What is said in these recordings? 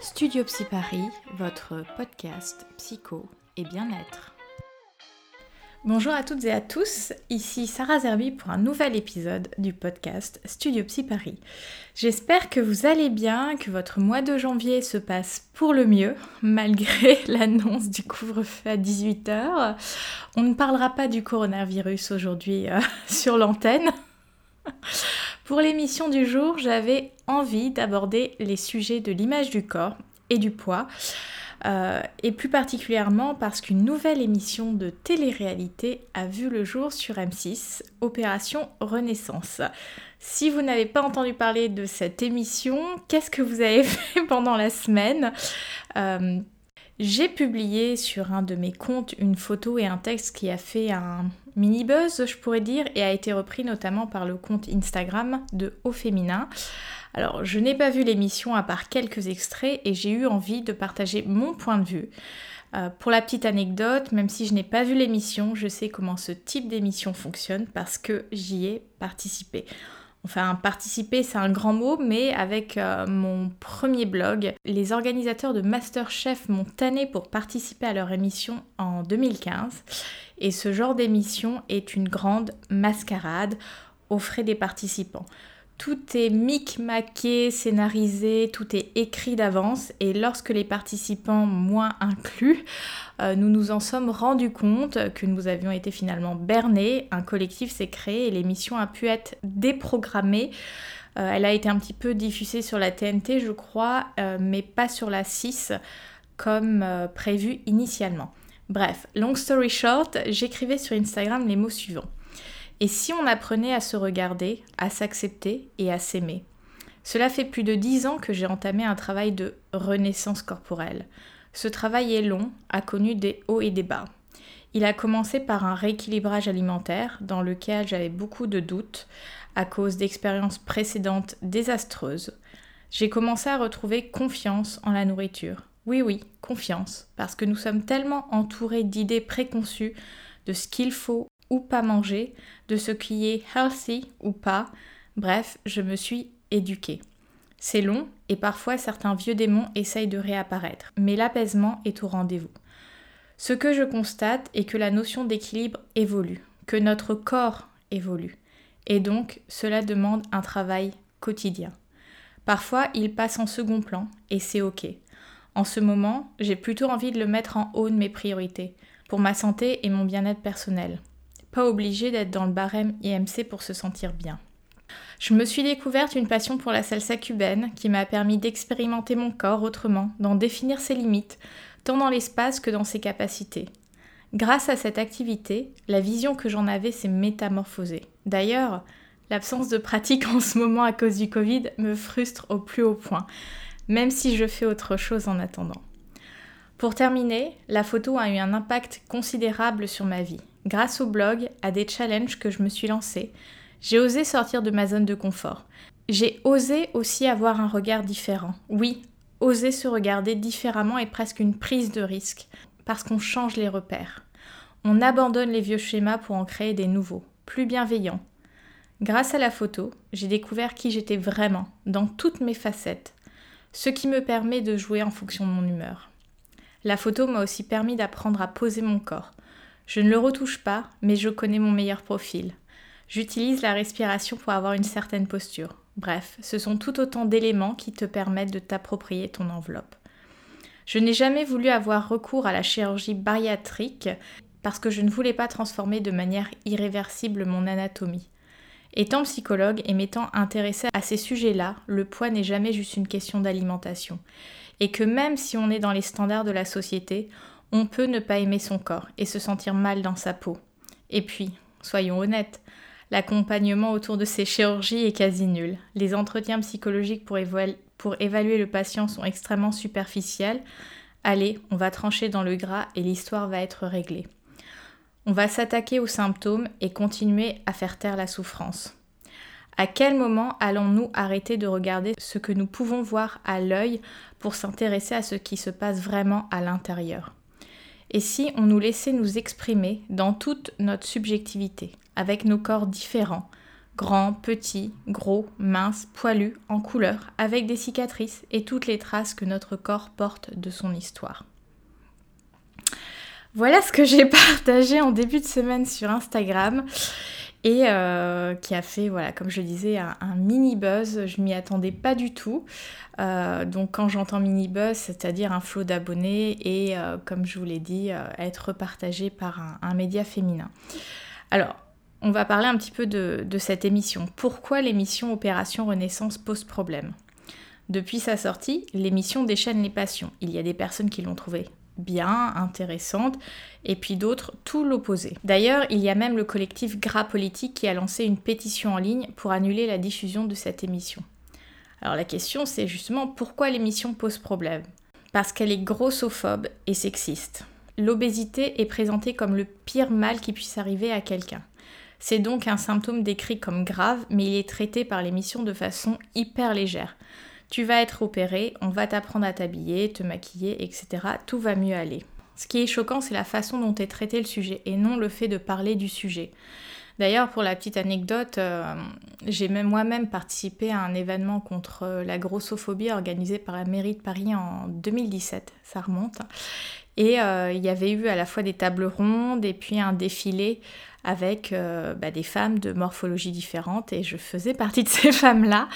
Studio Psy Paris, votre podcast psycho et bien-être. Bonjour à toutes et à tous, ici Sarah Zerbi pour un nouvel épisode du podcast Studio Psy Paris. J'espère que vous allez bien, que votre mois de janvier se passe pour le mieux, malgré l'annonce du couvre-feu à 18h. On ne parlera pas du coronavirus aujourd'hui euh, sur l'antenne. Pour l'émission du jour, j'avais envie d'aborder les sujets de l'image du corps et du poids. Euh, et plus particulièrement parce qu'une nouvelle émission de télé-réalité a vu le jour sur M6, Opération Renaissance. Si vous n'avez pas entendu parler de cette émission, qu'est-ce que vous avez fait pendant la semaine euh, J'ai publié sur un de mes comptes une photo et un texte qui a fait un mini buzz, je pourrais dire, et a été repris notamment par le compte Instagram de Haut Féminin. Alors, je n'ai pas vu l'émission à part quelques extraits et j'ai eu envie de partager mon point de vue. Euh, pour la petite anecdote, même si je n'ai pas vu l'émission, je sais comment ce type d'émission fonctionne parce que j'y ai participé. Enfin, participer, c'est un grand mot, mais avec euh, mon premier blog, les organisateurs de Masterchef m'ont tanné pour participer à leur émission en 2015. Et ce genre d'émission est une grande mascarade aux frais des participants. Tout est micmaqué, scénarisé, tout est écrit d'avance et lorsque les participants, moins inclus, euh, nous nous en sommes rendus compte que nous avions été finalement bernés, un collectif s'est créé et l'émission a pu être déprogrammée. Euh, elle a été un petit peu diffusée sur la TNT, je crois, euh, mais pas sur la 6 comme prévu initialement. Bref, long story short, j'écrivais sur Instagram les mots suivants. Et si on apprenait à se regarder, à s'accepter et à s'aimer? Cela fait plus de dix ans que j'ai entamé un travail de renaissance corporelle. Ce travail est long, a connu des hauts et des bas. Il a commencé par un rééquilibrage alimentaire dans lequel j'avais beaucoup de doutes à cause d'expériences précédentes désastreuses. J'ai commencé à retrouver confiance en la nourriture. Oui, oui, confiance, parce que nous sommes tellement entourés d'idées préconçues de ce qu'il faut ou pas manger, de ce qui est healthy ou pas. Bref, je me suis éduquée. C'est long et parfois certains vieux démons essayent de réapparaître, mais l'apaisement est au rendez-vous. Ce que je constate est que la notion d'équilibre évolue, que notre corps évolue, et donc cela demande un travail quotidien. Parfois, il passe en second plan, et c'est ok. En ce moment, j'ai plutôt envie de le mettre en haut de mes priorités, pour ma santé et mon bien-être personnel pas obligé d'être dans le barème IMC pour se sentir bien. Je me suis découverte une passion pour la salsa cubaine qui m'a permis d'expérimenter mon corps autrement, d'en définir ses limites, tant dans l'espace que dans ses capacités. Grâce à cette activité, la vision que j'en avais s'est métamorphosée. D'ailleurs, l'absence de pratique en ce moment à cause du Covid me frustre au plus haut point, même si je fais autre chose en attendant. Pour terminer, la photo a eu un impact considérable sur ma vie. Grâce au blog, à des challenges que je me suis lancée, j'ai osé sortir de ma zone de confort. J'ai osé aussi avoir un regard différent. Oui, oser se regarder différemment est presque une prise de risque, parce qu'on change les repères. On abandonne les vieux schémas pour en créer des nouveaux, plus bienveillants. Grâce à la photo, j'ai découvert qui j'étais vraiment, dans toutes mes facettes, ce qui me permet de jouer en fonction de mon humeur. La photo m'a aussi permis d'apprendre à poser mon corps, je ne le retouche pas, mais je connais mon meilleur profil. J'utilise la respiration pour avoir une certaine posture. Bref, ce sont tout autant d'éléments qui te permettent de t'approprier ton enveloppe. Je n'ai jamais voulu avoir recours à la chirurgie bariatrique parce que je ne voulais pas transformer de manière irréversible mon anatomie. Étant psychologue et m'étant intéressée à ces sujets-là, le poids n'est jamais juste une question d'alimentation. Et que même si on est dans les standards de la société, on peut ne pas aimer son corps et se sentir mal dans sa peau. Et puis, soyons honnêtes, l'accompagnement autour de ces chirurgies est quasi nul. Les entretiens psychologiques pour, évaluer le patient sont extrêmement superficiels. Allez, on va trancher dans le gras et l'histoire va être réglée. On va s'attaquer aux symptômes et continuer à faire taire la souffrance. À quel moment allons-nous arrêter de regarder ce que nous pouvons voir à l'œil pour s'intéresser à ce qui se passe vraiment à l'intérieur? Et si on nous laissait nous exprimer dans toute notre subjectivité, avec nos corps différents, Grands, petits, gros, minces, poilus, en couleur, avec des cicatrices et toutes les traces que notre corps porte de son histoire. Voilà ce que j'ai partagé en début de semaine sur Instagram et euh, qui a fait, voilà, comme je disais, un, mini buzz. Je m'y attendais pas du tout. Euh, donc quand j'entends mini buzz, c'est-à-dire un flot d'abonnés et, euh, comme je vous l'ai dit, être partagé par un, média féminin. Alors, on va parler un petit peu de, de cette émission. Pourquoi l'émission Opération Renaissance pose problème? Depuis sa sortie, l'émission déchaîne les passions. Il y a des personnes qui l'ont trouvée bien, intéressante, et puis d'autres tout l'opposé. D'ailleurs, il y a même le collectif Gras Politique qui a lancé une pétition en ligne pour annuler la diffusion de cette émission. Alors la question c'est justement pourquoi l'émission pose problème? Parce qu'elle est grossophobe et sexiste. L'obésité est présentée comme le pire mal qui puisse arriver à quelqu'un. C'est donc un symptôme décrit comme grave, mais il est traité par l'émission de façon hyper légère. Tu vas être opéré, on va t'apprendre à t'habiller, te maquiller, etc. Tout va mieux aller. Ce qui est choquant, c'est la façon dont est traité le sujet et non le fait de parler du sujet. D'ailleurs, pour la petite anecdote, euh, j'ai même moi-même participé à un événement contre la grossophobie organisé par la mairie de Paris en 2017, ça remonte. Et euh, il y avait eu à la fois des tables rondes et puis un défilé avec euh, bah, des femmes de morphologie différentes et je faisais partie de ces femmes-là.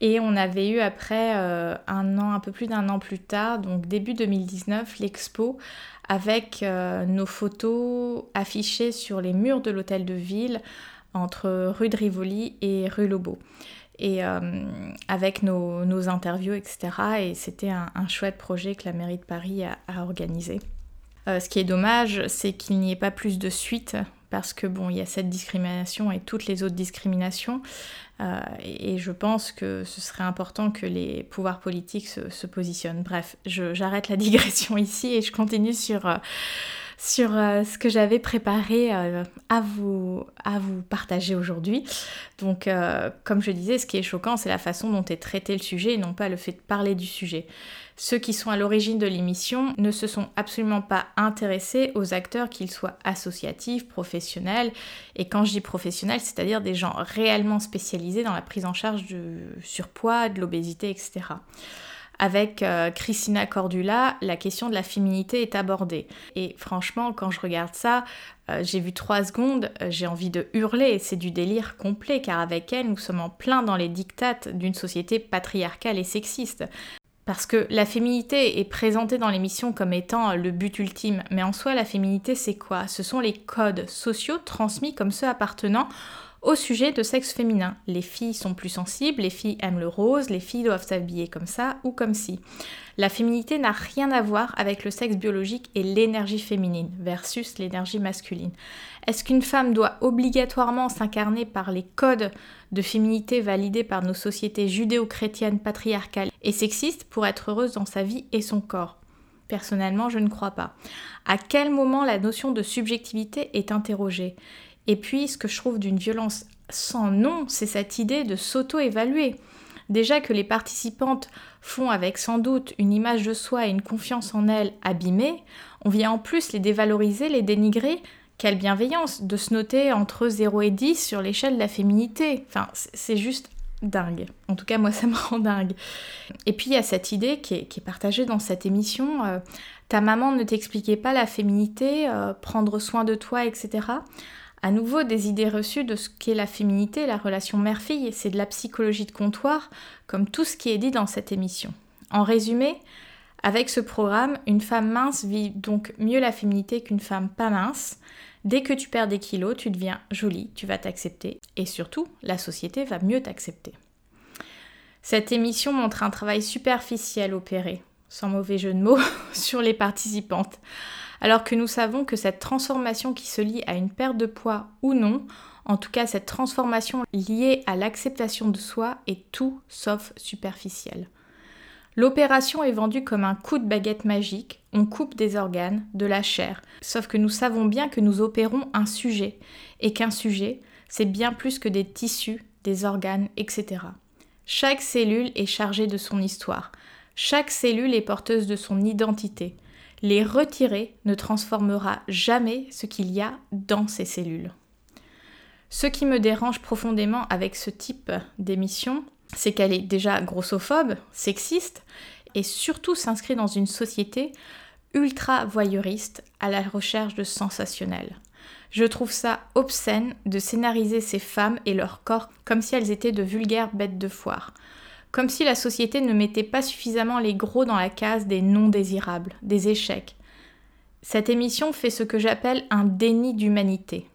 Et on avait eu après euh, un an, un peu plus d'un an plus tard, donc début 2019, l'expo avec euh, nos photos affichées sur les murs de l'hôtel de ville entre rue de Rivoli et rue Lobo. Et euh, avec nos, interviews, etc. Et c'était un, chouette projet que la mairie de Paris a, organisé. ce qui est dommage, c'est qu'il n'y ait pas plus de suite parce que bon, il y a cette discrimination et toutes les autres discriminations. Euh, et je pense que ce serait important que les pouvoirs politiques se, positionnent. Bref, j'arrête la digression ici et je continue sur, euh, sur euh, ce que j'avais préparé à, vous, à vous partager aujourd'hui. Donc, comme je disais, ce qui est choquant, c'est la façon dont est traité le sujet et non pas le fait de parler du sujet. Ceux qui sont à l'origine de l'émission ne se sont absolument pas intéressés aux acteurs, qu'ils soient associatifs, professionnels, et quand je dis professionnels, c'est-à-dire des gens réellement spécialisés dans la prise en charge du surpoids, de l'obésité, etc. Avec euh, Christina Cordula, la question de la féminité est abordée. Et franchement, quand je regarde ça, euh, j'ai vu trois secondes, euh, j'ai envie de hurler. C'est du délire complet, car avec elle, nous sommes en plein dans les dictates d'une société patriarcale et sexiste. Parce que la féminité est présentée dans l'émission comme étant le but ultime, mais en soi la féminité c'est quoi? Ce sont les codes sociaux transmis comme ceux appartenant au sujet de sexe féminin. Les filles sont plus sensibles, les filles aiment le rose, les filles doivent s'habiller comme ça ou comme ci. La féminité n'a rien à voir avec le sexe biologique et l'énergie féminine versus l'énergie masculine. Est-ce qu'une femme doit obligatoirement s'incarner par les codes de féminité validés par nos sociétés judéo-chrétiennes patriarcales et sexistes pour être heureuse dans sa vie et son corps? Personnellement, je ne crois pas. À quel moment la notion de subjectivité est interrogée? Et puis, ce que je trouve d'une violence sans nom, c'est cette idée de s'auto-évaluer. Déjà que les participantes font avec sans doute une image de soi et une confiance en elles abîmée, on vient en plus les dévaloriser, les dénigrer quelle bienveillance de se noter entre 0 et 10 sur l'échelle de la féminité. Enfin, c'est juste dingue. En tout cas, moi, ça me rend dingue. Et puis, il y a cette idée qui est, partagée dans cette émission. Euh, ta maman ne t'expliquait pas la féminité, euh, prendre soin de toi, etc. À nouveau, des idées reçues de ce qu'est la féminité, la relation mère-fille, c'est de la psychologie de comptoir, comme tout ce qui est dit dans cette émission. En résumé, avec ce programme, une femme mince vit donc mieux la féminité qu'une femme pas mince. Dès que tu perds des kilos, tu deviens jolie, tu vas t'accepter et surtout, la société va mieux t'accepter. Cette émission montre un travail superficiel opéré, sans mauvais jeu de mots, sur les participantes. Alors que nous savons que cette transformation qui se lie à une perte de poids ou non, en tout cas cette transformation liée à l'acceptation de soi, est tout sauf superficielle. L'opération est vendue comme un coup de baguette magique, on coupe des organes, de la chair, sauf que nous savons bien que nous opérons un sujet, et qu'un sujet, c'est bien plus que des tissus, des organes, etc. Chaque cellule est chargée de son histoire, chaque cellule est porteuse de son identité. Les retirer ne transformera jamais ce qu'il y a dans ces cellules. Ce qui me dérange profondément avec ce type d'émission, c'est qu'elle est déjà grossophobe, sexiste, et surtout s'inscrit dans une société ultra voyeuriste à la recherche de sensationnel. Je trouve ça obscène de scénariser ces femmes et leur corps comme si elles étaient de vulgaires bêtes de foire. Comme si la société ne mettait pas suffisamment les gros dans la case des non désirables, des échecs. Cette émission fait ce que j'appelle un déni d'humanité.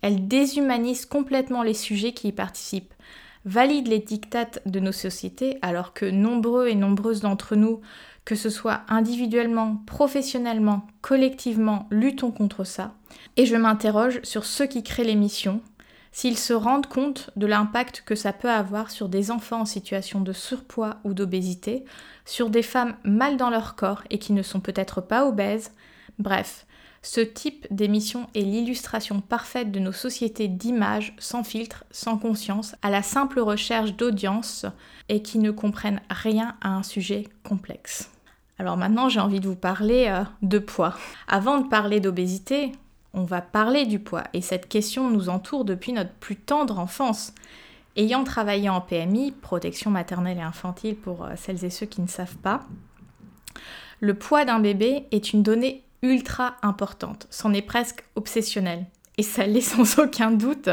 Elle déshumanise complètement les sujets qui y participent, valide les dictates de nos sociétés alors que nombreux et nombreuses d'entre nous, que ce soit individuellement, professionnellement, collectivement, luttons contre ça. Et je m'interroge sur ceux qui créent l'émission, s'ils se rendent compte de l'impact que ça peut avoir sur des enfants en situation de surpoids ou d'obésité, sur des femmes mal dans leur corps et qui ne sont peut-être pas obèses. Bref, ce type d'émission est l'illustration parfaite de nos sociétés d'images sans filtre, sans conscience, à la simple recherche d'audience et qui ne comprennent rien à un sujet complexe. Alors maintenant, j'ai envie de vous parler euh, de poids. Avant de parler d'obésité, on va parler du poids et cette question nous entoure depuis notre plus tendre enfance. Ayant travaillé en PMI, protection maternelle et infantile pour euh, celles et ceux qui ne savent pas, le poids d'un bébé est une donnée ultra importante, c'en est presque obsessionnel. Et ça l'est sans aucun doute.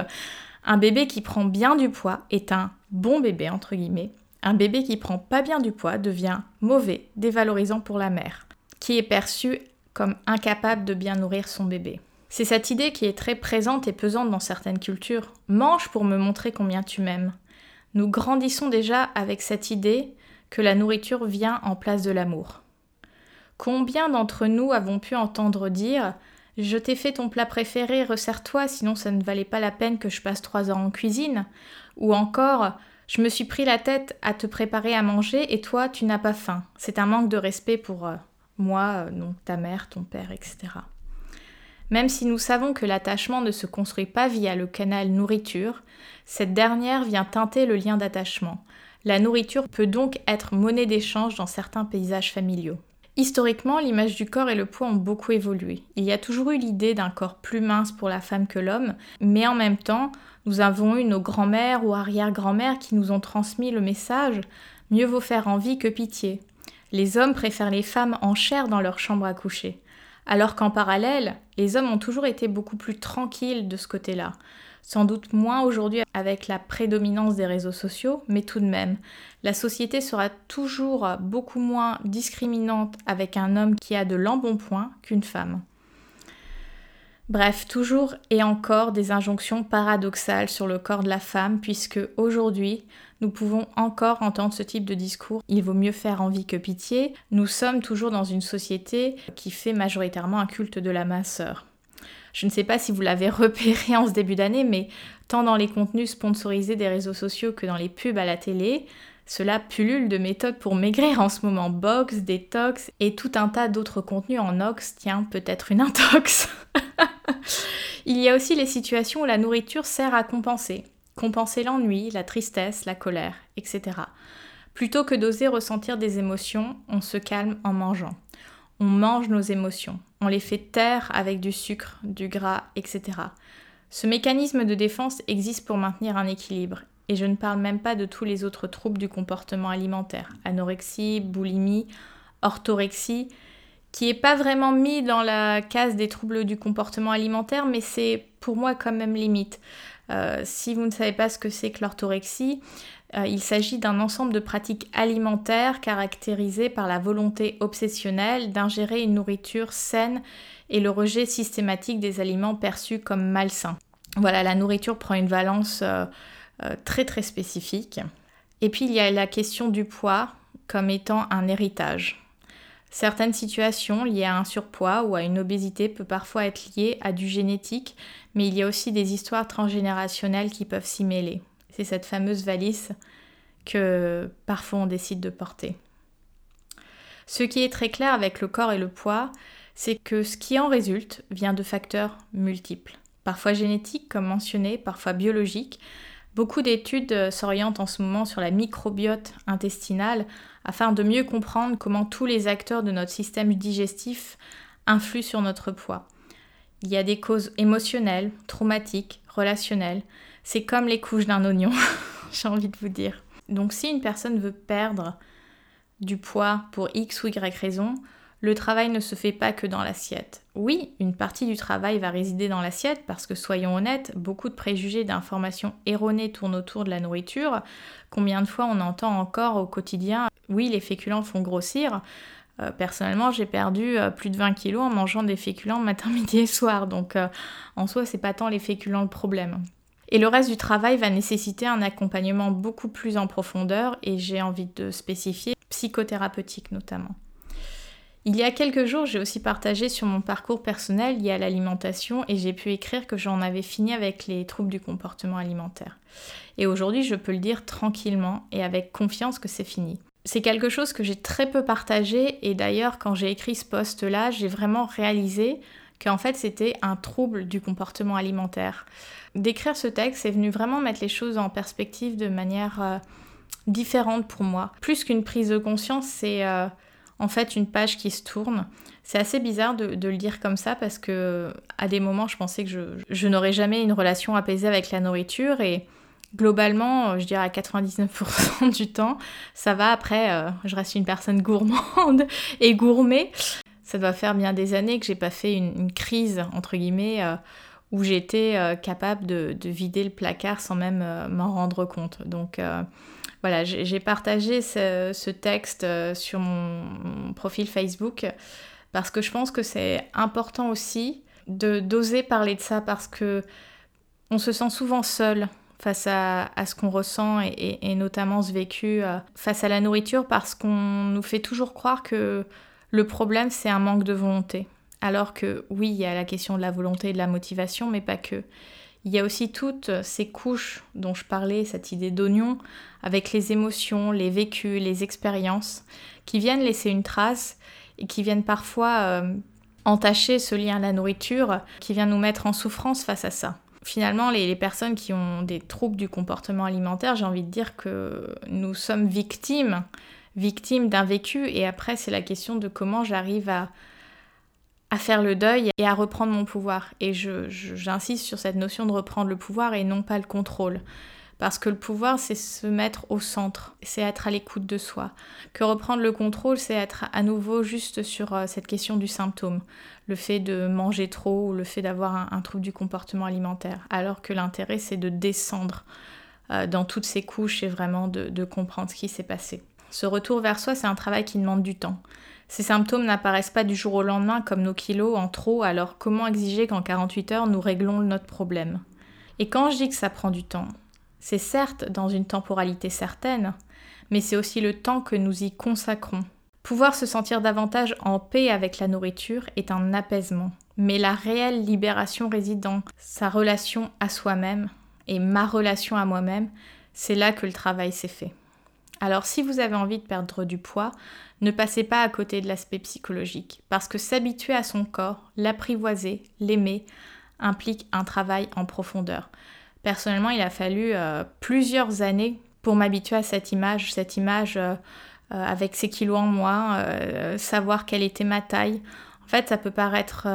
Un bébé qui prend bien du poids est un bon bébé, entre guillemets. Un bébé qui prend pas bien du poids devient mauvais, dévalorisant pour la mère, qui est perçue comme incapable de bien nourrir son bébé. C'est cette idée qui est très présente et pesante dans certaines cultures. Mange pour me montrer combien tu m'aimes. Nous grandissons déjà avec cette idée que la nourriture vient en place de l'amour. Combien d'entre nous avons pu entendre dire Je t'ai fait ton plat préféré, resserre-toi, sinon ça ne valait pas la peine que je passe trois heures en cuisine Ou encore Je me suis pris la tête à te préparer à manger et toi tu n'as pas faim. C'est un manque de respect pour euh, moi, euh, ta mère, ton père, etc. Même si nous savons que l'attachement ne se construit pas via le canal nourriture, cette dernière vient teinter le lien d'attachement. La nourriture peut donc être monnaie d'échange dans certains paysages familiaux. Historiquement, l'image du corps et le poids ont beaucoup évolué. Il y a toujours eu l'idée d'un corps plus mince pour la femme que l'homme, mais en même temps, nous avons eu nos grands-mères ou arrière-grand-mères qui nous ont transmis le message mieux vaut faire envie que pitié. Les hommes préfèrent les femmes en chair dans leur chambre à coucher. Alors qu'en parallèle, les hommes ont toujours été beaucoup plus tranquilles de ce côté-là. Sans doute moins aujourd'hui avec la prédominance des réseaux sociaux, mais tout de même, la société sera toujours beaucoup moins discriminante avec un homme qui a de l'embonpoint qu'une femme. Bref, toujours et encore des injonctions paradoxales sur le corps de la femme, puisque aujourd'hui, nous pouvons encore entendre ce type de discours. Il vaut mieux faire envie que pitié. Nous sommes toujours dans une société qui fait majoritairement un culte de la minceur. Je ne sais pas si vous l'avez repéré en ce début d'année, mais tant dans les contenus sponsorisés des réseaux sociaux que dans les pubs à la télé, cela pullule de méthodes pour maigrir en ce moment. Box, détox et tout un tas d'autres contenus en ox. Tiens, peut-être une intox. Il y a aussi les situations où la nourriture sert à compenser. Compenser l'ennui, la tristesse, la colère, etc. Plutôt que d'oser ressentir des émotions, on se calme en mangeant on mange nos émotions, on les fait taire avec du sucre, du gras, etc. Ce mécanisme de défense existe pour maintenir un équilibre, et je ne parle même pas de tous les autres troubles du comportement alimentaire, anorexie, boulimie, orthorexie, qui n'est pas vraiment mis dans la case des troubles du comportement alimentaire, mais c'est pour moi quand même limite. Euh, si vous ne savez pas ce que c'est que l'orthorexie, euh, il s'agit d'un ensemble de pratiques alimentaires caractérisées par la volonté obsessionnelle d'ingérer une nourriture saine et le rejet systématique des aliments perçus comme malsains. Voilà, la nourriture prend une valence euh, très très spécifique. Et puis il y a la question du poids comme étant un héritage. Certaines situations liées à un surpoids ou à une obésité peuvent parfois être liées à du génétique, mais il y a aussi des histoires transgénérationnelles qui peuvent s'y mêler. C'est cette fameuse valise que parfois on décide de porter. Ce qui est très clair avec le corps et le poids, c'est que ce qui en résulte vient de facteurs multiples, parfois génétiques comme mentionné, parfois biologiques. Beaucoup d'études s'orientent en ce moment sur la microbiote intestinale afin de mieux comprendre comment tous les acteurs de notre système digestif influent sur notre poids. Il y a des causes émotionnelles, traumatiques, relationnel. C'est comme les couches d'un oignon, j'ai envie de vous dire. Donc si une personne veut perdre du poids pour X ou Y raison, le travail ne se fait pas que dans l'assiette. Oui, une partie du travail va résider dans l'assiette parce que soyons honnêtes, beaucoup de préjugés d'informations erronées tournent autour de la nourriture. Combien de fois on entend encore au quotidien oui, les féculents font grossir. Euh, personnellement, j'ai perdu euh, plus de 20 kilos en mangeant des féculents matin, midi et soir. Donc, euh, en soi, c'est pas tant les féculents le problème. Et le reste du travail va nécessiter un accompagnement beaucoup plus en profondeur et j'ai envie de spécifier psychothérapeutique notamment. Il y a quelques jours, j'ai aussi partagé sur mon parcours personnel lié à l'alimentation et j'ai pu écrire que j'en avais fini avec les troubles du comportement alimentaire. Et aujourd'hui, je peux le dire tranquillement et avec confiance que c'est fini c'est quelque chose que j'ai très peu partagé et d'ailleurs quand j'ai écrit ce post-là, j'ai vraiment réalisé qu'en fait c'était un trouble du comportement alimentaire. D'écrire ce texte, c'est venu vraiment mettre les choses en perspective de manière euh, différente pour moi. Plus qu'une prise de conscience, c'est euh, en fait une page qui se tourne. C'est assez bizarre de, le dire comme ça parce que à des moments je pensais que je, n'aurais jamais une relation apaisée avec la nourriture et globalement, euh, je dirais à 99% du temps, ça va. Après, euh, je reste une personne gourmande et gourmet. Ça doit faire bien des années que j'ai pas fait une, crise, entre guillemets, euh, où j'étais capable de, vider le placard sans même m'en rendre compte. Donc voilà, j'ai partagé ce, texte sur mon, profil Facebook parce que je pense que c'est important aussi d'oser parler de ça parce que on se sent souvent seul face à, ce qu'on ressent et, notamment ce vécu euh, face à la nourriture parce qu'on nous fait toujours croire que le problème c'est un manque de volonté. Alors que oui, il y a la question de la volonté et de la motivation, mais pas que. Il y a aussi toutes ces couches dont je parlais, cette idée d'oignon, avec les émotions, les vécus, les expériences, qui viennent laisser une trace et qui viennent parfois euh, entacher ce lien à la nourriture, qui vient nous mettre en souffrance face à ça. Finalement, les, personnes qui ont des troubles du comportement alimentaire, j'ai envie de dire que nous sommes victimes, victimes d'un vécu, et après, c'est la question de comment j'arrive à, à faire le deuil et à reprendre mon pouvoir. Et j'insiste sur cette notion de reprendre le pouvoir et non pas le contrôle. Parce que le pouvoir, c'est se mettre au centre, c'est être à l'écoute de soi. Que reprendre le contrôle, c'est être à nouveau juste sur euh, cette question du symptôme, le fait de manger trop ou le fait d'avoir un, trouble du comportement alimentaire. Alors que l'intérêt, c'est de descendre euh, dans toutes ces couches et vraiment de, de comprendre ce qui s'est passé. Ce retour vers soi, c'est un travail qui demande du temps. Ces symptômes n'apparaissent pas du jour au lendemain comme nos kilos en trop, alors comment exiger qu'en 48 heures nous réglons notre problème? Et quand je dis que ça prend du temps, c'est certes dans une temporalité certaine, mais c'est aussi le temps que nous y consacrons. Pouvoir se sentir davantage en paix avec la nourriture est un apaisement, mais la réelle libération réside dans sa relation à soi-même et ma relation à moi-même, c'est là que le travail s'est fait. Alors si vous avez envie de perdre du poids, ne passez pas à côté de l'aspect psychologique, parce que s'habituer à son corps, l'apprivoiser, l'aimer, implique un travail en profondeur. Personnellement, il a fallu euh, plusieurs années pour m'habituer à cette image, cette image euh, euh, avec ses kilos en moi, savoir quelle était ma taille. En fait, ça peut paraître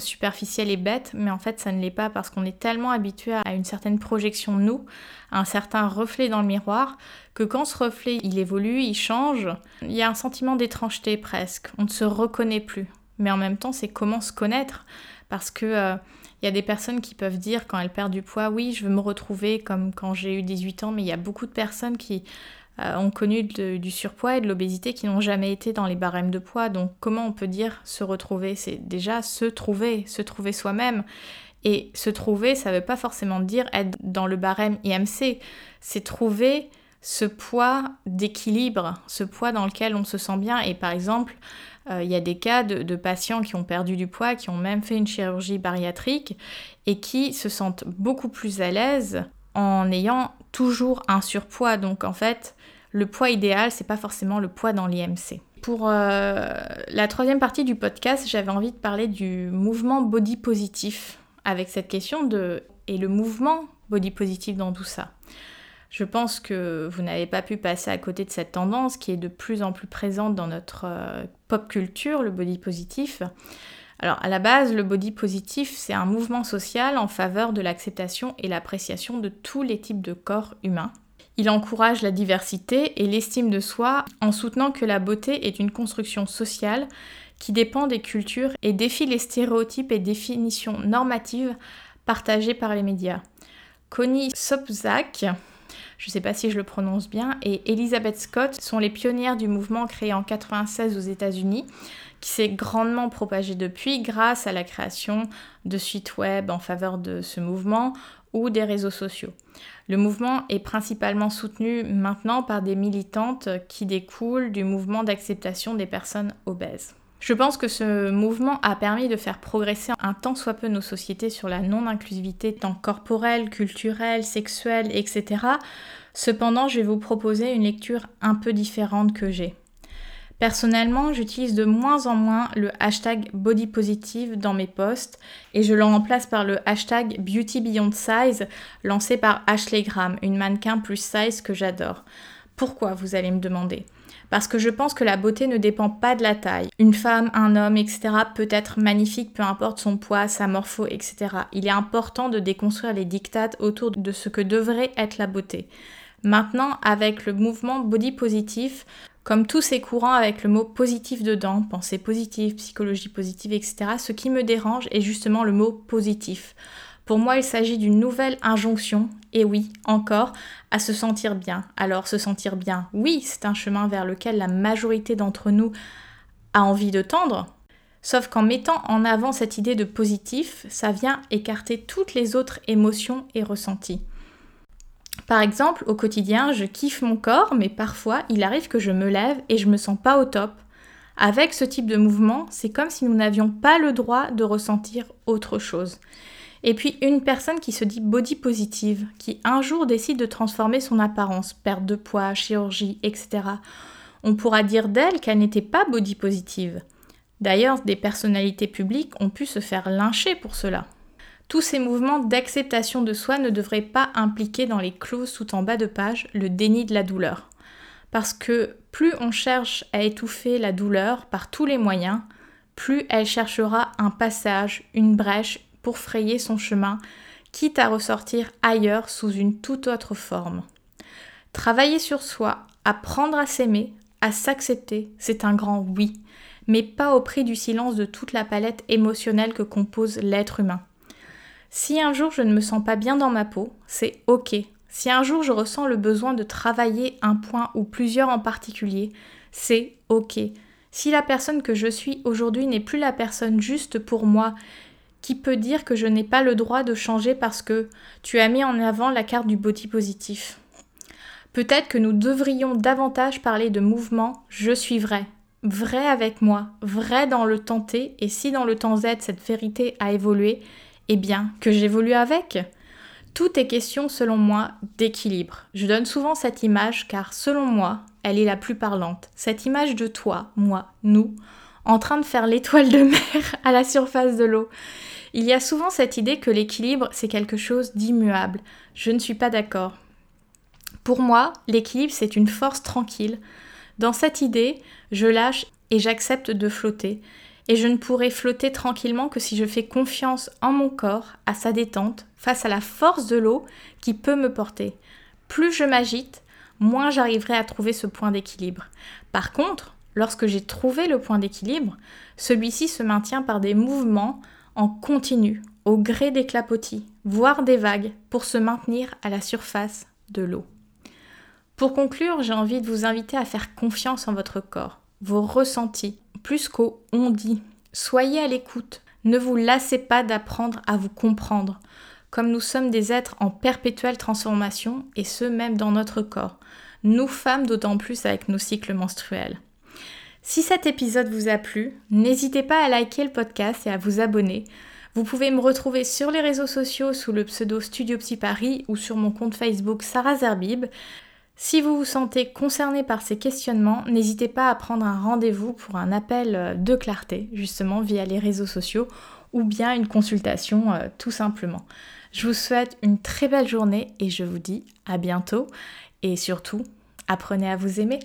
superficiel et bête, mais en fait, ça ne l'est pas parce qu'on est tellement habitué à une certaine projection de nous, à un certain reflet dans le miroir, que quand ce reflet, il évolue, il change, il y a un sentiment d'étrangeté presque. On ne se reconnaît plus. Mais en même temps, c'est comment se connaître? Parce que il y a des personnes qui peuvent dire quand elles perdent du poids, oui, je veux me retrouver comme quand j'ai eu 18 ans, mais il y a beaucoup de personnes qui euh, ont connu du surpoids et de l'obésité qui n'ont jamais été dans les barèmes de poids. Donc comment on peut dire se retrouver? C'est déjà se trouver, se trouver soi-même. Et se trouver, ça ne veut pas forcément dire être dans le barème IMC, c'est trouver ce poids d'équilibre, ce poids dans lequel on se sent bien. Et par exemple, euh, il y a des cas de, patients qui ont perdu du poids, qui ont même fait une chirurgie bariatrique et qui se sentent beaucoup plus à l'aise en ayant toujours un surpoids. Donc en fait, le poids idéal, c'est pas forcément le poids dans l'IMC. Pour euh, la troisième partie du podcast, j'avais envie de parler du mouvement body positif avec cette question de et le mouvement body positif dans tout ça. Je pense que vous n'avez pas pu passer à côté de cette tendance qui est de plus en plus présente dans notre euh, pop culture, le body positif. Alors à la base, le body positif, c'est un mouvement social en faveur de l'acceptation et l'appréciation de tous les types de corps humains. Il encourage la diversité et l'estime de soi en soutenant que la beauté est une construction sociale qui dépend des cultures et défie les stéréotypes et définitions normatives partagées par les médias. Connie Sobzak, je ne sais pas si je le prononce bien, et Elizabeth Scott sont les pionnières du mouvement créé en 96 aux États-Unis, qui s'est grandement propagé depuis grâce à la création de sites web en faveur de ce mouvement ou des réseaux sociaux. Le mouvement est principalement soutenu maintenant par des militantes qui découlent du mouvement d'acceptation des personnes obèses. Je pense que ce mouvement a permis de faire progresser un tant soit peu nos sociétés sur la non-inclusivité tant corporelle, culturelle, sexuelle, etc. Cependant, je vais vous proposer une lecture un peu différente que j'ai. Personnellement, j'utilise de moins en moins le hashtag body positive dans mes posts et je le remplace par le hashtag beauty beyond size lancé par Ashley Graham, une mannequin plus size que j'adore. Pourquoi, vous allez me demander? Parce que je pense que la beauté ne dépend pas de la taille. Une femme, un homme, etc. peut être magnifique, peu importe son poids, sa morpho, etc. Il est important de déconstruire les dictates autour de ce que devrait être la beauté. Maintenant, avec le mouvement body positif, comme tous ces courants avec le mot positif dedans, pensée positive, psychologie positive, etc., ce qui me dérange est justement le mot positif. Pour moi, il s'agit d'une nouvelle injonction, et oui, encore, à se sentir bien. Alors, se sentir bien, oui, c'est un chemin vers lequel la majorité d'entre nous a envie de tendre. Sauf qu'en mettant en avant cette idée de positif, ça vient écarter toutes les autres émotions et ressentis. Par exemple, au quotidien, je kiffe mon corps, mais parfois, il arrive que je me lève et je me sens pas au top. Avec ce type de mouvement, c'est comme si nous n'avions pas le droit de ressentir autre chose. Et puis une personne qui se dit body positive, qui un jour décide de transformer son apparence, perte de poids, chirurgie, etc. On pourra dire d'elle qu'elle n'était pas body positive. D'ailleurs, des personnalités publiques ont pu se faire lyncher pour cela. Tous ces mouvements d'acceptation de soi ne devraient pas impliquer dans les clauses tout en bas de page le déni de la douleur. Parce que plus on cherche à étouffer la douleur par tous les moyens, plus elle cherchera un passage, une brèche, pour frayer son chemin, quitte à ressortir ailleurs sous une toute autre forme. Travailler sur soi, apprendre à s'aimer, à s'accepter, c'est un grand oui, mais pas au prix du silence de toute la palette émotionnelle que compose l'être humain. Si un jour je ne me sens pas bien dans ma peau, c'est ok. Si un jour je ressens le besoin de travailler un point ou plusieurs en particulier, c'est ok. Si la personne que je suis aujourd'hui n'est plus la personne juste pour moi qui peut dire que je n'ai pas le droit de changer parce que tu as mis en avant la carte du body positif? Peut-être que nous devrions davantage parler de mouvement je suis vrai, vrai avec moi, vrai dans le temps T, et si dans le temps Z cette vérité a évolué, eh bien que j'évolue avec? Tout est question, selon moi, d'équilibre. Je donne souvent cette image car, selon moi, elle est la plus parlante. Cette image de toi, moi, nous, en train de faire l'étoile de mer à la surface de l'eau. Il y a souvent cette idée que l'équilibre, c'est quelque chose d'immuable. Je ne suis pas d'accord. Pour moi, l'équilibre, c'est une force tranquille. Dans cette idée, je lâche et j'accepte de flotter. Et je ne pourrai flotter tranquillement que si je fais confiance en mon corps, à sa détente, face à la force de l'eau qui peut me porter. Plus je m'agite, moins j'arriverai à trouver ce point d'équilibre. Par contre, lorsque j'ai trouvé le point d'équilibre, celui-ci se maintient par des mouvements en continu, au gré des clapotis, voire des vagues, pour se maintenir à la surface de l'eau. Pour conclure, j'ai envie de vous inviter à faire confiance en votre corps, vos ressentis, plus qu'au on dit. Soyez à l'écoute, ne vous lassez pas d'apprendre à vous comprendre, comme nous sommes des êtres en perpétuelle transformation, et ce même dans notre corps, nous femmes d'autant plus avec nos cycles menstruels. Si cet épisode vous a plu, n'hésitez pas à liker le podcast et à vous abonner. Vous pouvez me retrouver sur les réseaux sociaux sous le pseudo Studio Psy Paris ou sur mon compte Facebook Sarah Zerbib. Si vous vous sentez concerné par ces questionnements, n'hésitez pas à prendre un rendez-vous pour un appel de clarté, justement via les réseaux sociaux, ou bien une consultation euh, tout simplement. Je vous souhaite une très belle journée et je vous dis à bientôt et surtout, apprenez à vous aimer.